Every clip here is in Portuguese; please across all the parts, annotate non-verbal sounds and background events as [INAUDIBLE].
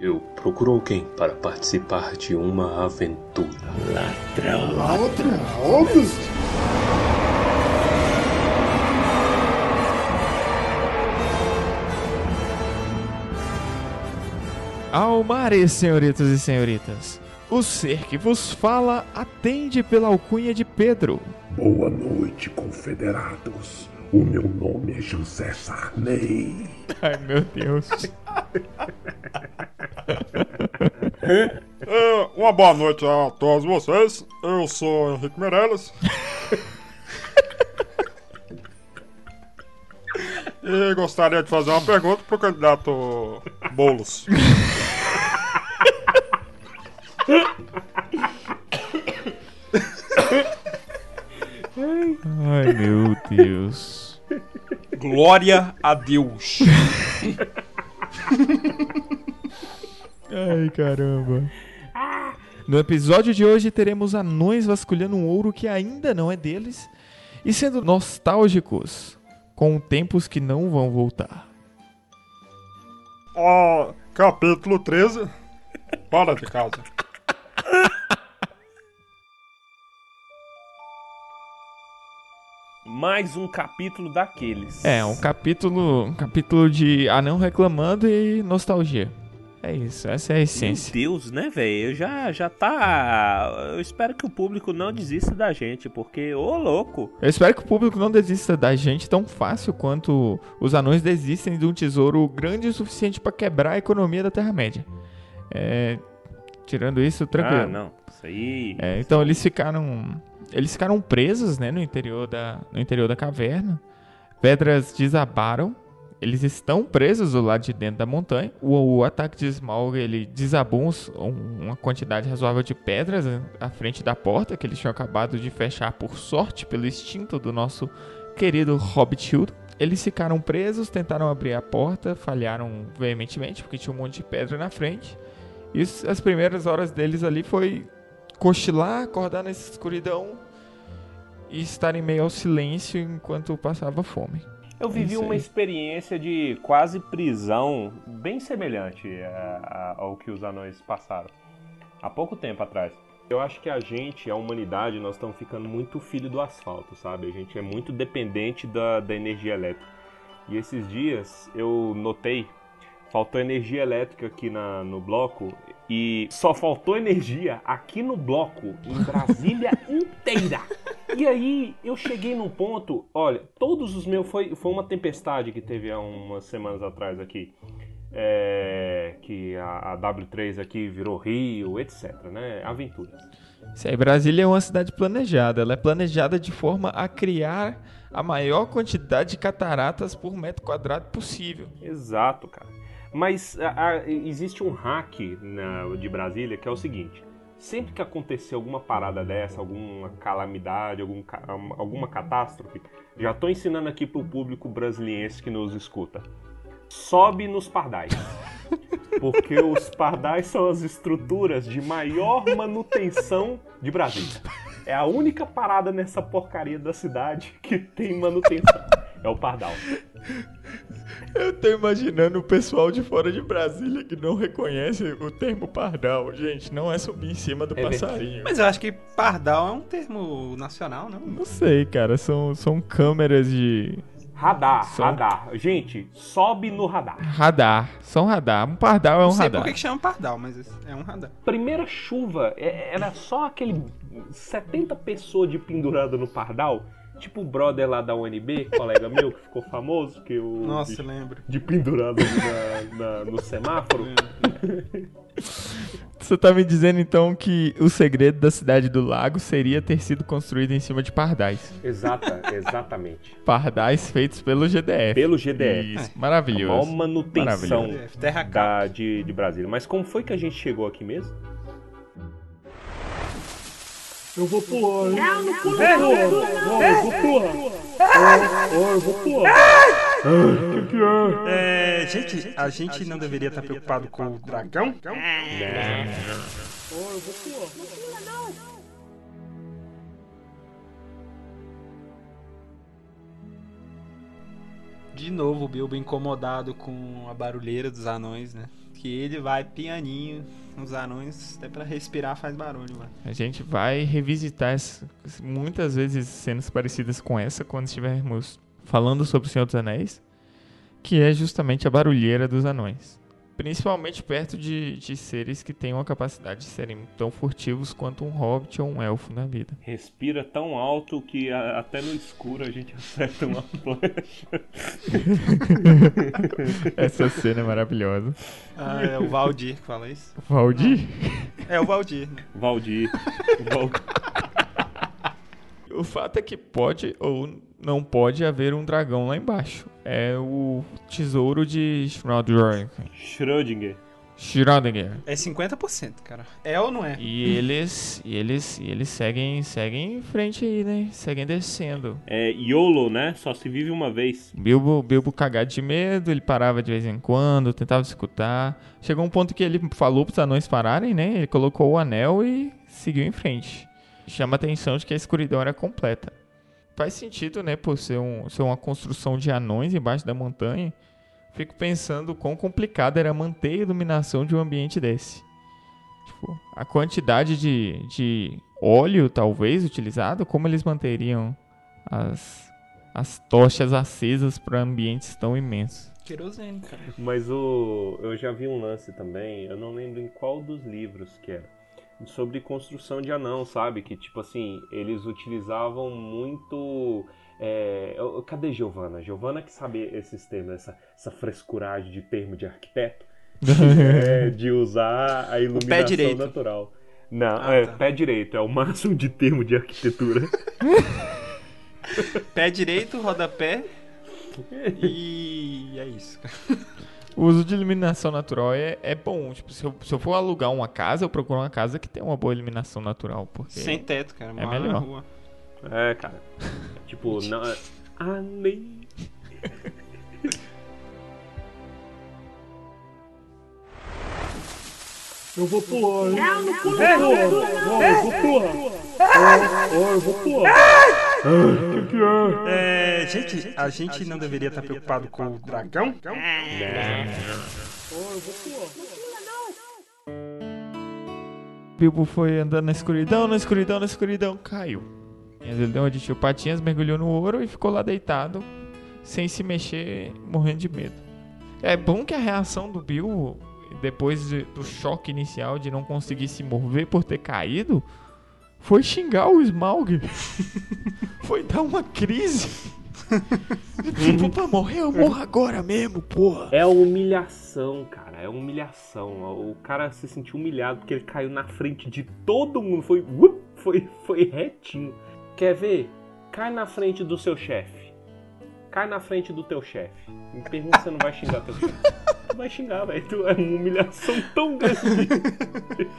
Eu procuro alguém para participar de uma aventura. Ladrão. Ladrão? Almares, senhoritas e senhoritas. O ser que vos fala atende pela alcunha de Pedro. Boa noite, confederados. O meu nome é José Sarney. Ai, meu Deus. [LAUGHS] [LAUGHS] É, uma boa noite a todos vocês. Eu sou Henrique Meirelles. e gostaria de fazer uma pergunta pro candidato Boulos. Ai, meu Deus. Glória a Deus. [LAUGHS] Ai, caramba. No episódio de hoje teremos anões vasculhando um ouro que ainda não é deles e sendo nostálgicos com tempos que não vão voltar. Ó, capítulo 13. Para de casa. [LAUGHS] Mais um capítulo daqueles. É, um capítulo, um capítulo de anão reclamando e nostalgia. É isso, essa é a essência. Meu Deus, né, velho? Já, já tá. Eu espero que o público não desista da gente, porque, ô louco. Eu espero que o público não desista da gente tão fácil quanto os anões desistem de um tesouro grande o suficiente para quebrar a economia da Terra-média. É, tirando isso, tranquilo. Ah, não. Isso aí. É, então eles ficaram. Eles ficaram presos, né, no interior da, no interior da caverna. Pedras desabaram. Eles estão presos do lado de dentro da montanha. O, o ataque de Smaug, ele desabou uns- um- uma quantidade razoável de pedras né, à frente da porta que eles tinham acabado de fechar por sorte pelo instinto do nosso querido Hobbit Hildo. Eles ficaram presos, tentaram abrir a porta, falharam veementemente porque tinha um monte de pedra na frente. E as primeiras horas deles ali foi cochilar, acordar nessa escuridão e estar em meio ao silêncio enquanto passava fome. Eu vivi Isso uma experiência de quase prisão bem semelhante a- a- ao que os anões passaram há pouco tempo atrás. Eu acho que a gente, a humanidade, nós estamos ficando muito filho do asfalto, sabe? A gente é muito dependente da, da energia elétrica. E esses dias eu notei, faltou energia elétrica aqui na, no bloco e só faltou energia aqui no bloco, em [LAUGHS] Brasília inteira. E aí eu cheguei num ponto, olha, todos os meus. Foi, foi uma tempestade que teve há umas semanas atrás aqui. é, que a, a W3 aqui virou Rio, etc, né? Aventuras. Isso aí, Brasília é uma cidade planejada. Ela é planejada de forma a criar a maior quantidade de cataratas por metro quadrado possível. Exato, cara. Mas a- a- existe um hack na- de Brasília que é o seguinte: sempre que acontecer alguma parada dessa, alguma calamidade, algum alguma catástrofe, já tô ensinando aqui pro público brasiliense que nos escuta. Sobe nos pardais. Porque os pardais são as estruturas de maior manutenção de Brasília. É a única parada nessa porcaria da cidade que tem manutenção. É o pardal. Eu tô imaginando o pessoal de fora de Brasília que não reconhece o termo pardal. Gente, não é subir em cima do É passarinho. Mas eu acho que pardal é um termo nacional, não? Não sei, cara. São, são câmeras de Radar, Só- radar. Gente, sobe no radar. radar. São radar. Um pardal é um não sei radar. por que que chama pardal, mas é um radar. Primeira chuva, é- era só aquele 70 pessoas de pendurada no pardal. Tipo o brother lá da UNB, colega meu, que ficou famoso, que o Nossa, bicho lembro. de pendurado ali na- na- no semáforo. Você tá me dizendo então que o segredo da cidade do lago seria ter sido construído em cima de pardais. Exata, exatamente. Pardais feitos pelo GDF. Pelo GDF. Isso, A maravilhoso. maior manutenção capa. da, de, de Brasília. Mas como foi que a gente chegou aqui mesmo? Eu vou pular, hein? Não, não pula, não. Eu vou pular. Ó, eu vou pular. O que que é? É, gente, a gente não deveria estar preocupado com o dragão? Ó, eu vou pular. De novo, o Bilbo incomodado com a barulheira dos anões, né? Que ele vai pianinho. Os anões, até pra respirar faz barulho, mano. A gente vai revisitar muitas vezes cenas parecidas com essa quando estivermos falando sobre o Senhor dos Anéis, que é justamente a barulheira dos anões. Principalmente perto de, de seres que têm uma capacidade de serem tão furtivos quanto um hobbit ou um elfo na vida. Respira tão alto que a- até no escuro a gente [LAUGHS] acerta uma flecha. [LAUGHS] Essa cena é maravilhosa. Ah, é o Valdir que fala isso? Valdir? É o Valdir, né? Valdir. [LAUGHS] Val- O fato é que pode ou não pode haver um dragão lá embaixo. É o tesouro de Schrödinger. Schrödinger. Schrödinger. É 50%, cara. É ou não é? E eles, e eles, e eles seguem, seguem em frente aí, né? Seguem descendo. É YOLO, né? Só se vive uma vez. Bilbo, Bilbo cagado de medo, ele parava de vez em quando, tentava escutar. Chegou um ponto que ele falou pros anões pararem, né? Ele colocou o anel e seguiu em frente. Chama a atenção de que a escuridão era completa. Faz sentido, né? Por ser, um, ser uma construção de anões embaixo da montanha. Fico pensando quão complicado era manter a iluminação de um ambiente desse. Tipo, a quantidade de, de óleo, talvez, utilizado, como eles manteriam as, as tochas acesas para ambientes tão imensos. Querosene, cara. Mas o eu já vi um lance também, eu não lembro em qual dos livros que era. Sobre construção de anão, sabe? Que tipo assim, eles utilizavam muito. é, Cadê Giovana? Giovana que sabe esses termos, essa, essa frescuragem de termo de arquiteto. [LAUGHS] É, de usar a iluminação natural. Não, Ah, é tá. pé direito, é o máximo de termo de arquitetura. [LAUGHS] Pé direito, rodapé. [LAUGHS] E é isso, cara. O uso de iluminação natural é, é bom. Tipo, se eu, se eu for alugar uma casa, eu procuro uma casa que tenha uma boa iluminação natural. Porque Sem teto, cara. Na melhor. rua. É, cara. Tipo, não. Ah, Eu vou pular, hein? Não, não pula, não. eu vou pular. Ó, eu vou pular. O que é? É, gente, a gente não deveria estar preocupado com o dragão? Ó, eu vou pular. Bilbo foi andando na escuridão, na escuridão, na escuridão, caiu. E ele deu uma de tio Patinhas, mergulhou no ouro e ficou lá deitado, sem se mexer, morrendo de medo. É bom que a reação do Bilbo, depois de- do choque inicial de não conseguir se mover por ter caído, foi xingar o Smaug. [LAUGHS] foi dar uma crise. [LAUGHS] tipo, pra morrer, eu morro agora mesmo, porra. É humilhação, cara. É humilhação. O cara se sentiu humilhado porque ele caiu na frente de todo mundo. Foi, up, foi, foi retinho. Quer ver? Cai na frente do seu chefe. Cai na frente do teu chefe. Me pergunta se você não vai xingar teu chefe. [LAUGHS] Tu vai xingar, velho. Tu É uma humilhação tão grande. [LAUGHS]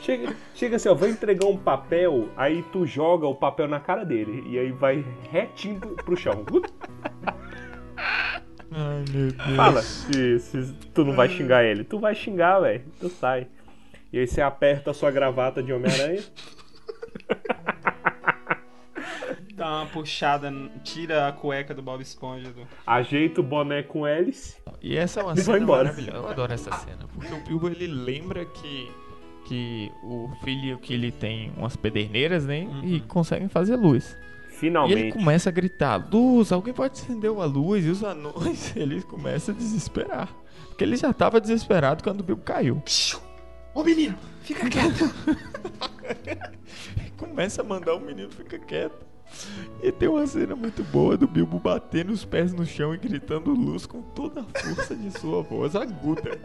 Chega, chega assim, ó, vai entregar um papel, aí tu joga o papel na cara dele. E aí vai retinho pro, pro chão. [LAUGHS] Ai, meu Deus. Fala se, se tu não vai xingar ele. Tu vai xingar, velho. Tu sai. E aí você aperta a sua gravata de Homem-Aranha. [LAUGHS] Dá uma puxada, tira a cueca do Bob Esponja. Do... ajeita o boné com hélice. E essa é uma E vai cena maravilhosa. Eu adoro essa cena. Porque o Bilbo ele lembra que, que o filho que ele tem umas pederneiras, né? E conseguem fazer luz. E ele Finalmente. começa a gritar: Luz, alguém pode acender uma luz? E os anões, [LAUGHS] eles começam a desesperar. Porque ele já tava desesperado quando o Bilbo caiu. Ô menino, fica quieto. [LAUGHS] Começa a mandar o menino ficar quieto. E tem uma cena muito boa do Bilbo batendo os pés no chão e gritando luz com toda a força de sua voz aguda.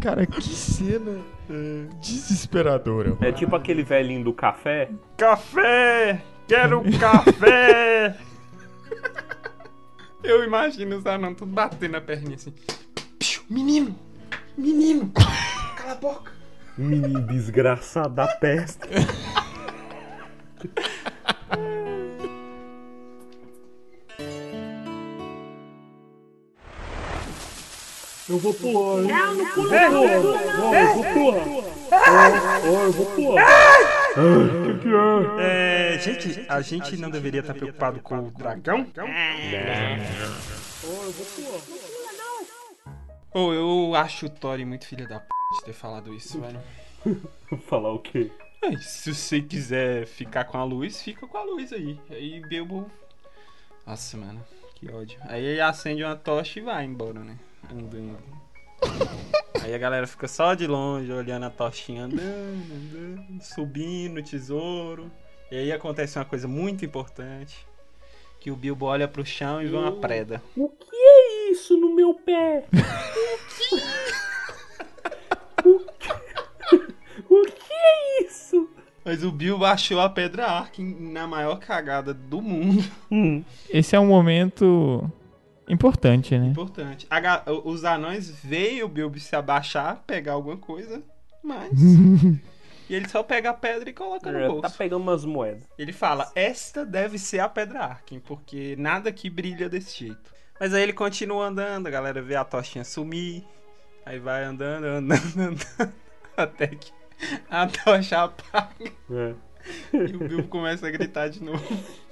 Cara, que cena é, desesperadora. É tipo aquele velhinho do café. Café! Quero café! Eu imagino os anãos tudo batendo a perninha assim. Piu, Menino! Menino! Cala a boca! Menino desgraçado da peste. [LAUGHS] Eu vou pular, hein? Não, não pula, não. Ó, eu vou pular. Ó, ó, eu vou pular. O que que é? É, gente, a gente não deveria estar preocupado com o dragão? Ó, eu vou pular. Ô, eu acho o Tori muito filho da p de ter falado isso, velho. [LAUGHS] Falar o quê? Ai, se você quiser ficar com a luz, fica com a luz aí. Aí Bilbo. Nossa, mano, que ódio. Aí ele acende uma tocha e vai embora, né? Andando. Aí a galera fica só de longe olhando a tochinha andando, andando, subindo o tesouro. E aí acontece uma coisa muito importante. Que o Bilbo olha pro chão e vê uma preda. O que é isso no meu pé? o que? [LAUGHS] O que é isso? Mas o Bilbo achou a Pedra Arkin na maior cagada do mundo. Esse é um momento importante, né? Importante. A os anões veem o Bilbo se abaixar, pegar alguma coisa, mas. [LAUGHS] e ele só pega a pedra e coloca no Tá bolso. pegando umas moedas. Ele fala: Esta deve ser a Pedra Arkin, porque nada aqui brilha desse jeito. Mas aí ele continua andando, a galera vê a tochinha sumir. Aí vai andando, andando, [LAUGHS] andando. Até que a tocha apaga. É. E o Bilbo começa a gritar de novo. [LAUGHS]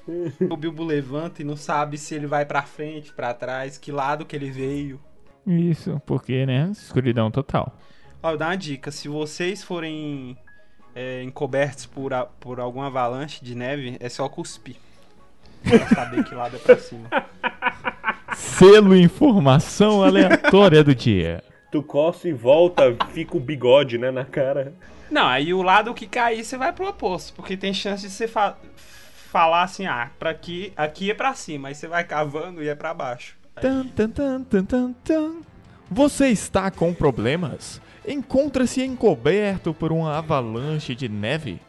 O Bilbo levanta e não sabe se ele vai pra frente, pra trás, que lado que ele veio. Isso, porque, né? Escuridão total. Ó, dá uma dica: se vocês forem é, encobertos por, a- por alguma avalanche de neve, é só cuspir. Pra saber que lado é pra cima. Selo informação aleatória do dia. Tu coça e volta, fica o bigode, né, na cara. Não, aí o lado que cair você vai pro oposto, porque tem chance de você fa- falar assim: ah, pra aqui, aqui é pra cima, aí você vai cavando e é pra baixo. Tan, tan, tan, tan, tan. Você está com problemas? Encontra-se encoberto por uma avalanche de neve?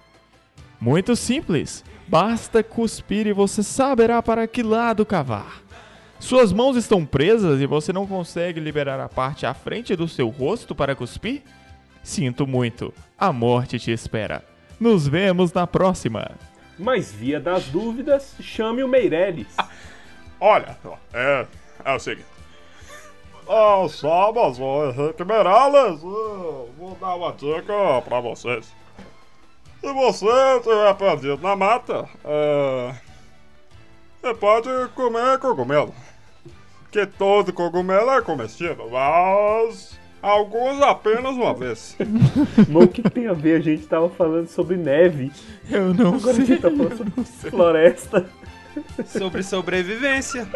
Muito simples. Basta cuspir e você saberá para que lado cavar. Suas mãos estão presas e você não consegue liberar a parte à frente do seu rosto para cuspir? Sinto muito. A morte te espera. Nos vemos na próxima. Mas via das dúvidas, chame o Meirelles. [LAUGHS] Olha, é, é o seguinte. Ah, sabas, Henrique Meirelles, vou dar uma dica pra vocês. Se você estiver perdido na mata, é, você pode comer cogumelo. Que todo cogumelo é comestível, mas alguns apenas uma vez. [LAUGHS] Mas o que tem a ver? A gente tava falando sobre neve. Eu não Agora a sei. gente tá falando sobre floresta. Sobre sobrevivência.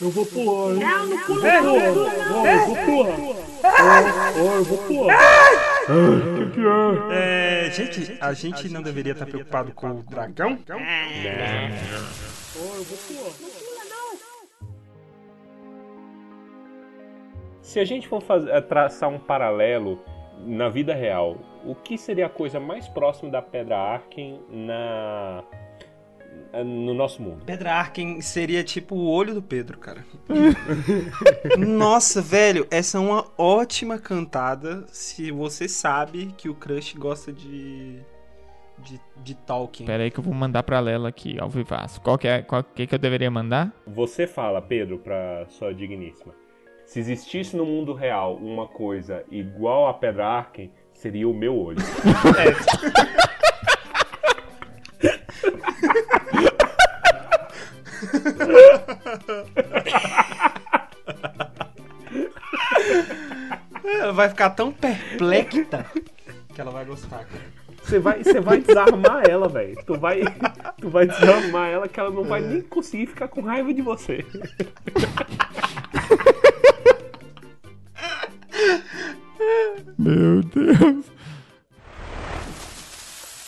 Eu vou pular, hein? Não, não pula, não. Não, eu vou pular. [LAUGHS] Eu vou pular. O que é? É, gente, a gente não deveria estar preocupado com o dragão? Ó, eu vou pular. Se a gente for fazer, eh, traçar um paralelo na vida real, o que seria a coisa mais próxima da Pedra Arken na no nosso mundo? Pedra Arken seria tipo o olho do Pedro, cara. [LAUGHS] Nossa, velho, essa é uma ótima cantada se você sabe que o Crush gosta de. de, de Tolkien. Pera aí que eu vou mandar pra Lela aqui, ao vivaço. Qual que é, qual que, que eu deveria mandar? Você fala, Pedro, para sua digníssima. Se existisse no mundo real uma coisa igual a Pedra Arken, seria o meu olho. [LAUGHS] [LAUGHS] Ela vai ficar tão perplexa que ela vai gostar, cara. Você vai, você vai desarmar ela, velho. Tu vai, tu vai desarmar ela que ela não vai nem conseguir ficar com raiva de você. Meu Deus.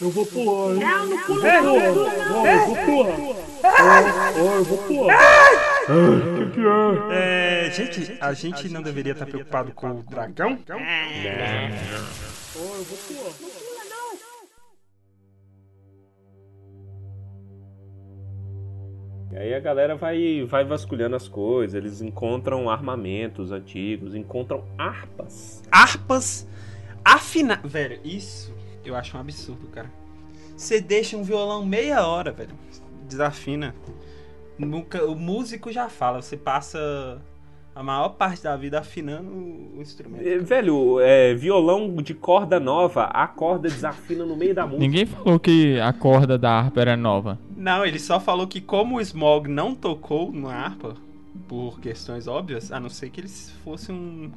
Eu vou pular? Não, não pula, não. Não, eu vou pular. Eu vou pular. É? É, gente, a gente não deveria estar preocupado com o dragão? Eu vou pular. E aí a galera vai, vai vasculhando as coisas, eles encontram armamentos antigos, encontram harpas. Harpas afina... Velho, isso eu acho um absurdo, cara. Você deixa um violão meia hora, velho. Desafina. Nunca, o músico já fala, você passa a maior parte da vida afinando o instrumento. É, Velho, é, violão de corda nova, a corda desafina no meio da música. Ninguém falou que a corda da harpa era nova. Não, ele só falou que como o Smog não tocou na harpa, por questões óbvias, a não ser que ele fosse um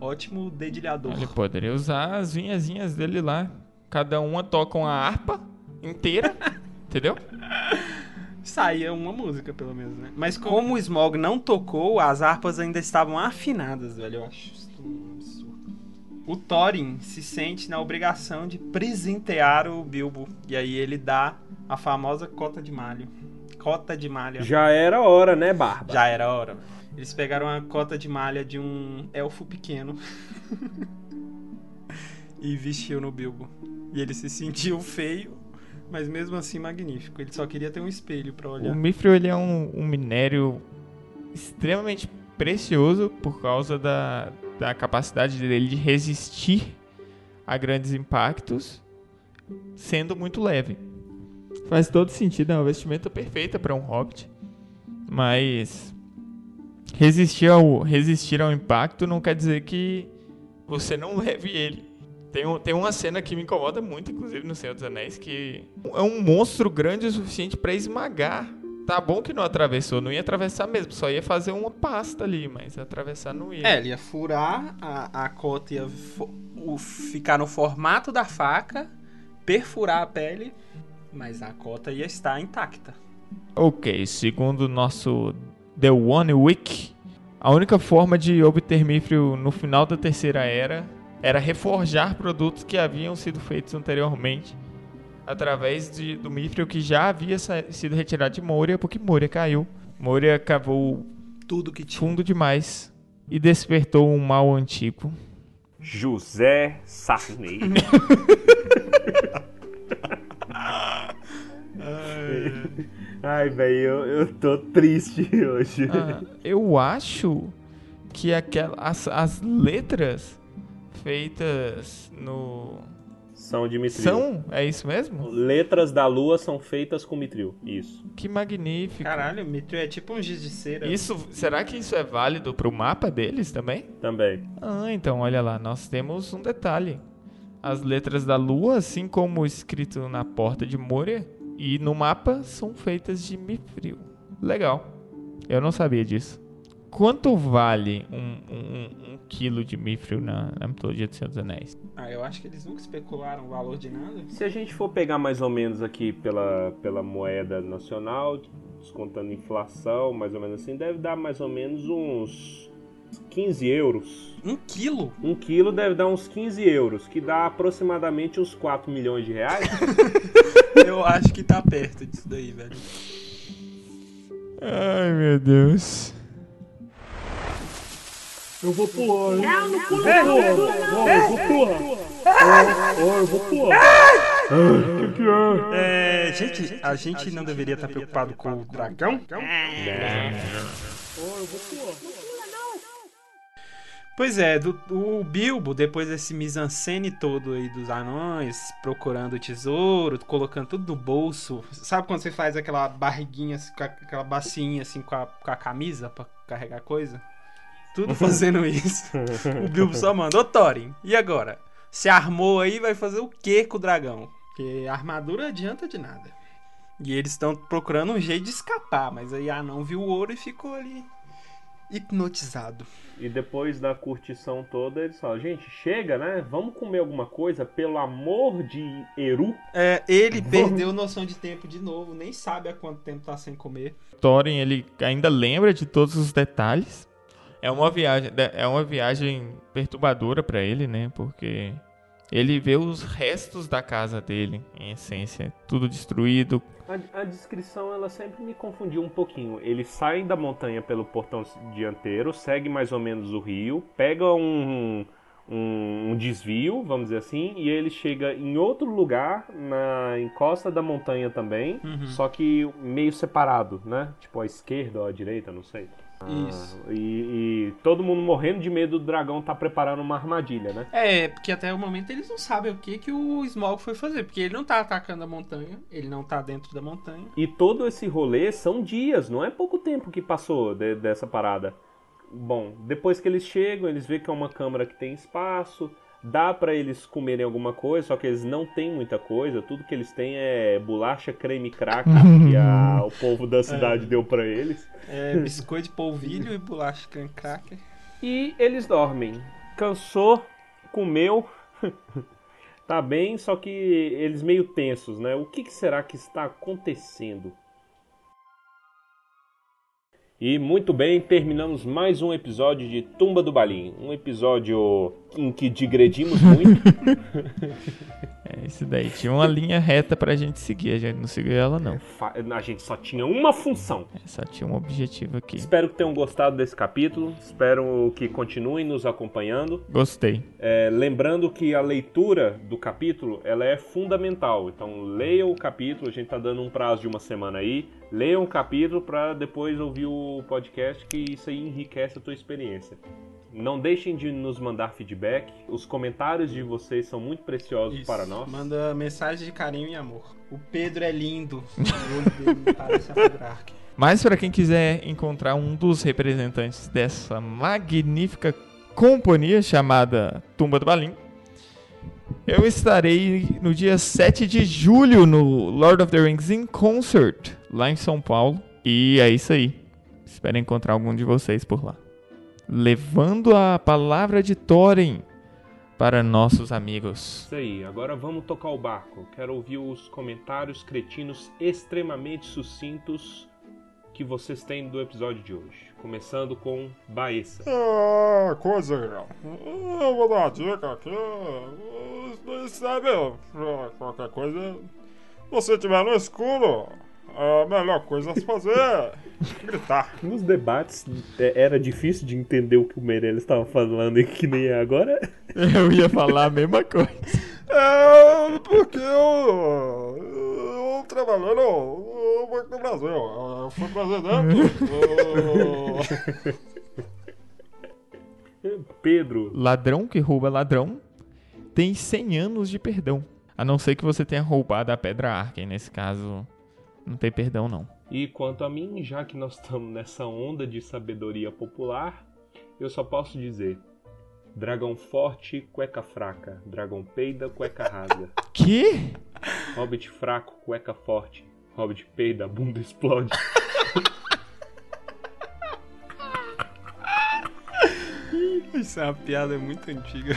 ótimo dedilhador. Ele poderia usar as vinhazinhas dele lá. Cada uma toca uma harpa inteira, [LAUGHS] entendeu? Saía uma música, pelo menos, né? Mas como o Smog não tocou, as harpas ainda estavam afinadas, velho. Eu acho isso um absurdo. O Thorin se sente na obrigação de presentear o Bilbo. E aí ele dá a famosa cota de malho. Cota de malha. Já era hora, né, Barba? Já era a hora. Eles pegaram a cota de malha de um elfo pequeno [LAUGHS] e vestiu no Bilbo. E ele se sentiu feio, mas mesmo assim magnífico. Ele só queria ter um espelho pra O olhar. mithril ele é um, um minério extremamente precioso por causa da, da capacidade dele de resistir a grandes impactos, sendo muito leve. Faz todo sentido, é uma vestimenta perfeita para um hobbit, mas resistir ao, resistir ao impacto não quer dizer que você não [LAUGHS] leve ele. Tem, um- tem uma cena que me incomoda muito, inclusive no Senhor dos Anéis, que é um monstro grande o suficiente para esmagar. Tá bom que não atravessou, não ia atravessar mesmo, só ia fazer uma pasta ali, mas atravessar não ia. É, ele ia furar, a, a cota ia o- ficar no formato da faca, perfurar a pele, mas a cota ia estar intacta. Ok, segundo o nosso The One Week, a única forma de obter mithril no final da Terceira Era era reforjar produtos que haviam sido feitos anteriormente através de- do mithril que já havia sido retirado de Moria, porque Moria caiu. Moria cavou Tudo que tinha. fundo demais e despertou um mal antigo. José Sarney. [LAUGHS] Ai, velho, eu, eu tô triste hoje. Ah, eu acho que aquela, as, as letras feitas no. São de mitril. São? É isso mesmo? Letras da lua são feitas com mitril. Isso. Que magnífico. Caralho, o mithril é tipo um giz de cera. Isso, será que isso é válido pro mapa deles também? Também. Ah, então olha lá, nós temos um detalhe. As letras da lua, assim como escrito na porta de Moria e no mapa, são feitas de mithril. Legal. Eu não sabia disso. Quanto vale um, um, um quilo de mithril na, na mitologia do Senhor dos Anéis? Ah, eu acho que eles nunca especularam o valor de nada. Se a gente for pegar mais ou menos aqui pela, pela moeda nacional, descontando inflação, mais ou menos assim, deve dar mais ou menos uns 15 euros. Um quilo? Um quilo deve dar uns 15 euros, que dá aproximadamente uns 4 milhões de reais. [LAUGHS] eu acho que tá perto disso daí, velho. Ai, meu Deus. Eu vou pular, hein? Não, não pula, não. Não, eu vou pular. Ó, eu vou pular. O que que é? É, gente, a gente não deveria estar preocupado com o dragão? Ó, eu vou pular. Pois é, do- o Bilbo, depois desse mise-en-scène todo aí dos anões, procurando o tesouro, colocando tudo no bolso. Sabe quando você faz aquela barriguinha, assim, aquela bacinha assim com a, com a camisa pra carregar coisa? Tudo [LAUGHS] fazendo isso. o Bilbo só manda, ô Thorin, e agora? Se armou aí, vai fazer o que com o dragão? Porque a armadura adianta de nada. E eles estão procurando um jeito de escapar, mas aí a anão viu o ouro e ficou ali hipnotizado. E depois da curtição toda, eles falam, gente, chega, né? Vamos comer alguma coisa, pelo amor de Eru. É, ele perdeu noção de tempo de novo, nem sabe há quanto tempo tá sem comer. Thorin, ele ainda lembra de todos os detalhes. É uma viagem, é uma viagem perturbadora pra ele, né? Porque ele vê os restos da casa dele, em essência, tudo destruído. A, a descrição, ela sempre me confundiu um pouquinho. Eles saem da montanha pelo portão dianteiro, segue mais ou menos o rio, pega um, um, um desvio, vamos dizer assim, e ele chega em outro lugar, na encosta da montanha também, só que meio separado, né? Tipo à esquerda ou à direita, não sei. Isso. E, e todo mundo morrendo de medo do dragão tá preparando uma armadilha, né? É, porque até o momento eles não sabem o que, que o Smaug foi fazer, porque ele não tá atacando a montanha, ele não tá dentro da montanha. E todo esse rolê são dias, não é pouco tempo que passou de- dessa parada. Bom, depois que eles chegam, eles veem que é uma câmara que tem espaço, dá pra eles comerem alguma coisa, só que eles não têm muita coisa, tudo que eles têm é bolacha, creme cracker que a- [LAUGHS] o povo da cidade deu pra eles. É, biscoito de polvilho e bolacha creme cracker. E eles dormem. Cansou, comeu, [LAUGHS] tá bem, só que eles meio tensos, né? O que, que será que está acontecendo? E muito bem, terminamos mais um episódio de Tumba do Balim. Um episódio em que digredimos [LAUGHS] muito. É isso daí. Tinha uma linha reta pra gente seguir. A gente não seguiu ela, não. Fa- A gente só tinha uma função. É, Só tinha um objetivo aqui. Espero que tenham gostado desse capítulo. Espero que continuem nos acompanhando. Gostei. É, lembrando que a leitura do capítulo ela é fundamental. Então leia o capítulo, a gente tá dando um prazo de uma semana aí. Leia o capítulo para depois ouvir o podcast, que isso aí enriquece a tua experiência. Não deixem de nos mandar feedback. Os comentários de vocês são muito preciosos Isso. para nós. Manda mensagem de carinho e amor. O Pedro é lindo. O olho dele parece a Pedrarque. Mas para quem quiser encontrar um dos representantes dessa magnífica companhia chamada Tumba do Balim, eu estarei no dia 7 de julho no Lord of the Rings in Concert, lá em São Paulo. E é isso aí. Espero encontrar algum de vocês por lá. Levando a palavra de Thorin para nossos amigos. Isso aí, agora vamos tocar o barco. Quero ouvir os comentários cretinos extremamente sucintos que vocês têm do episódio de hoje. Começando com Baessa. Ah, coisa legal. Eu vou dar uma dica aqui. Isso sabe, qualquer coisa. Se você estiver no escuro, a melhor coisa a se fazer é gritar. Nos debates é, era difícil de entender o que o Meirelles estava falando e que nem é agora. [LAUGHS] Eu ia falar a mesma coisa. É porque eu, eu trabalhei no Banco do Brasil. Eu fui presidente. eu- [LAUGHS] Pedro, Ladrão que rouba ladrão tem 100 anos de perdão. A não ser que você tenha roubado a pedra arca. E nesse caso, não tem perdão, não. e quanto a mim, já que nós estamos nessa onda de sabedoria popular, eu só posso dizer: dragão forte, cueca fraca, dragão peida, cueca rasga. [LAUGHS] Que? Hobbit fraco, cueca forte. Hobbit peida, bunda explode. [LAUGHS] Isso é uma piada muito antiga.